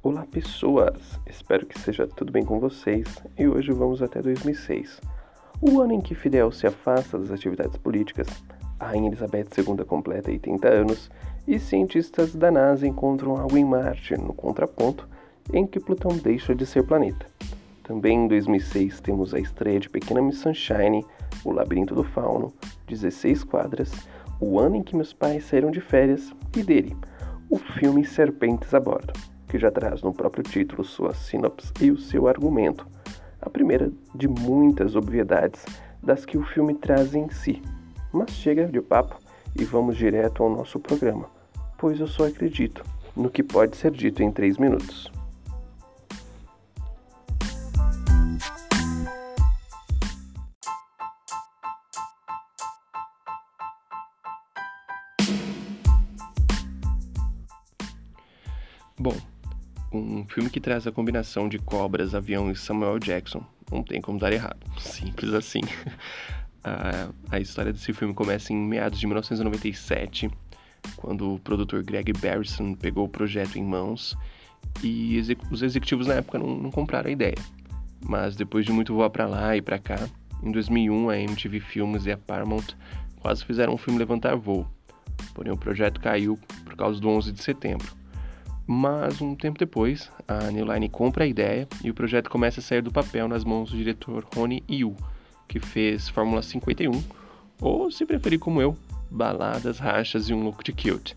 Olá pessoas, espero que seja tudo bem com vocês e hoje vamos até 2006, o ano em que Fidel se afasta das atividades políticas, a Rainha Elizabeth II completa 80 anos e cientistas da NASA encontram algo em Marte, no contraponto em que Plutão deixa de ser planeta. Também em 2006 temos a estreia de Pequena Miss Sunshine, O Labirinto do Fauno, 16 quadras, o ano em que meus pais saíram de férias e dele, o filme Serpentes a Bordo que já traz no próprio título sua sinopse e o seu argumento, a primeira de muitas obviedades das que o filme traz em si. Mas chega de papo e vamos direto ao nosso programa, pois eu só acredito no que pode ser dito em três minutos. Bom, um filme que traz a combinação de cobras, avião e Samuel Jackson. Não tem como dar errado. Simples assim. a, a história desse filme começa em meados de 1997, quando o produtor Greg Barrison pegou o projeto em mãos e exec os executivos na época não, não, compraram a ideia. Mas depois de muito voar para lá e para cá, em 2001 a MTV Films e a Paramount quase fizeram o filme levantar voo. Porém o projeto caiu por causa do 11 de setembro. Mas um tempo depois, a New Line compra a ideia e o projeto começa a sair do papel nas mãos do diretor Rony Yu, que fez Fórmula 51, ou se preferir como eu, baladas, rachas e um look de cute.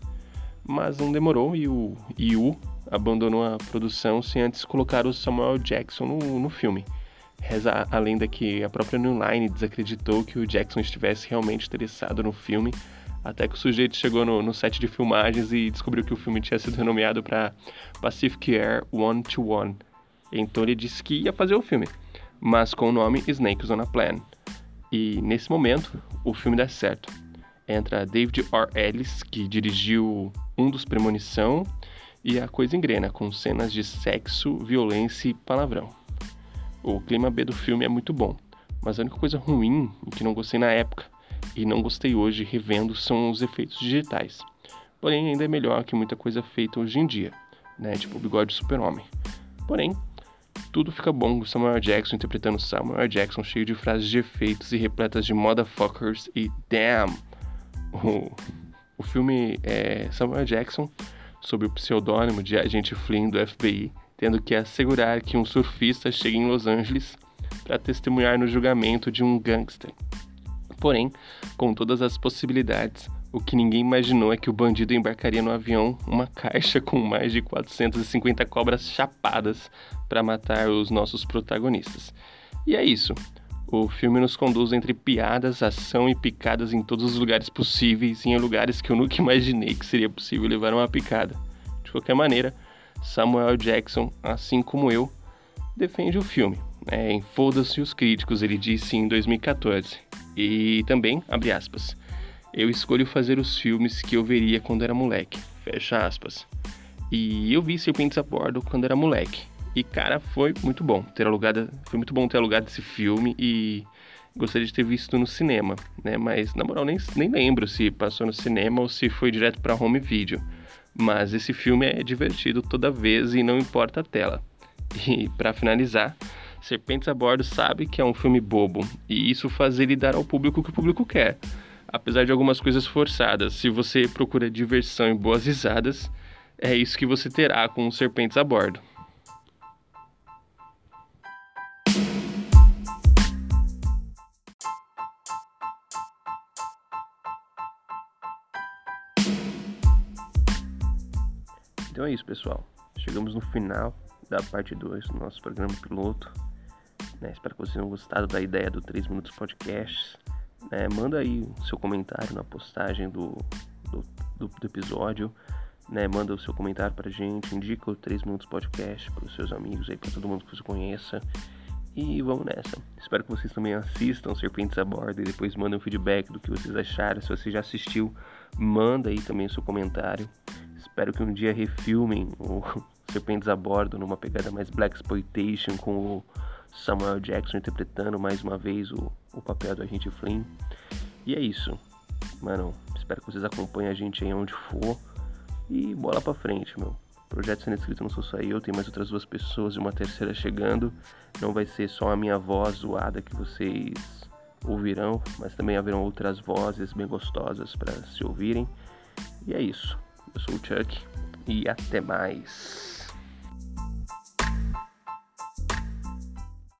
Mas não demorou e o Yu abandonou a produção sem antes colocar o Samuel Jackson no, no filme. Reza a lenda que a própria New Line desacreditou que o Jackson estivesse realmente interessado no filme até que o sujeito chegou no, no set de filmagens e descobriu que o filme tinha sido renomeado para Pacific Air One to One. Então ele disse que ia fazer o filme, mas com o nome Snakes on a Plan. E nesse momento, o filme dá certo. Entra David R. Ellis, que dirigiu um dos Premonição, e a coisa engrena, com cenas de sexo, violência e palavrão. O clima B do filme é muito bom, mas a única coisa ruim, que não gostei na época, e não gostei hoje revendo são os efeitos digitais. Porém, ainda é melhor que muita coisa feita hoje em dia, né? Tipo o bigode super-homem. Porém, tudo fica bom com Samuel Jackson interpretando Samuel Jackson cheio de frases de efeitos e repletas de motherfuckers e damn. O, o filme é Samuel Jackson sob o pseudônimo de agente Flynn do FBI, tendo que assegurar que um surfista chegue em Los Angeles para testemunhar no julgamento de um gangster Porém, com todas as possibilidades, o que ninguém imaginou é que o bandido embarcaria no avião uma caixa com mais de 450 cobras chapadas para matar os nossos protagonistas. E é isso. O filme nos conduz entre piadas, ação e picadas em todos os lugares possíveis e em lugares que eu nunca imaginei que seria possível levar uma picada. De qualquer maneira, Samuel Jackson, assim como eu, defende o filme. É, Foda-se os críticos, ele disse em 2014. E também, abre aspas, eu escolho fazer os filmes que eu veria quando era moleque, fecha aspas. E eu vi Serpentes a Bordo quando era moleque. E cara, foi muito bom ter alugado, foi muito bom ter alugado esse filme e gostaria de ter visto no cinema, né? Mas na moral nem, nem lembro se passou no cinema ou se foi direto para home video. Mas esse filme é divertido toda vez e não importa a tela. E para finalizar, Serpentes a Bordo sabe que é um filme bobo, e isso faz ele dar ao público o que o público quer. Apesar de algumas coisas forçadas, se você procura diversão e boas risadas, é isso que você terá com Serpentes a Bordo. Então é isso, pessoal. Chegamos no final da parte 2 do nosso programa piloto. Né? Espero que vocês tenham gostado da ideia do 3 Minutos Podcast. Né? Manda aí o seu comentário na postagem do, do, do, do episódio. Né? Manda o seu comentário pra gente, indica o 3 Minutos Podcast para os seus amigos aí, para todo mundo que você conheça. E vamos nessa. Espero que vocês também assistam Serpentes a Bordo e depois mandem um feedback do que vocês acharam. Se você já assistiu, manda aí também o seu comentário. Espero que um dia refilmem o Serpentes a Bordo numa pegada mais Black Exploitation com o Samuel Jackson interpretando mais uma vez o, o papel do agente Flynn. E é isso. Mano, espero que vocês acompanhem a gente aí onde for. E bola pra frente, meu. Projeto Sendo Escrito não sou só eu, tem mais outras duas pessoas e uma terceira chegando. Não vai ser só a minha voz zoada que vocês ouvirão, mas também haverão outras vozes bem gostosas para se ouvirem. E é isso. Eu sou o Chuck e até mais.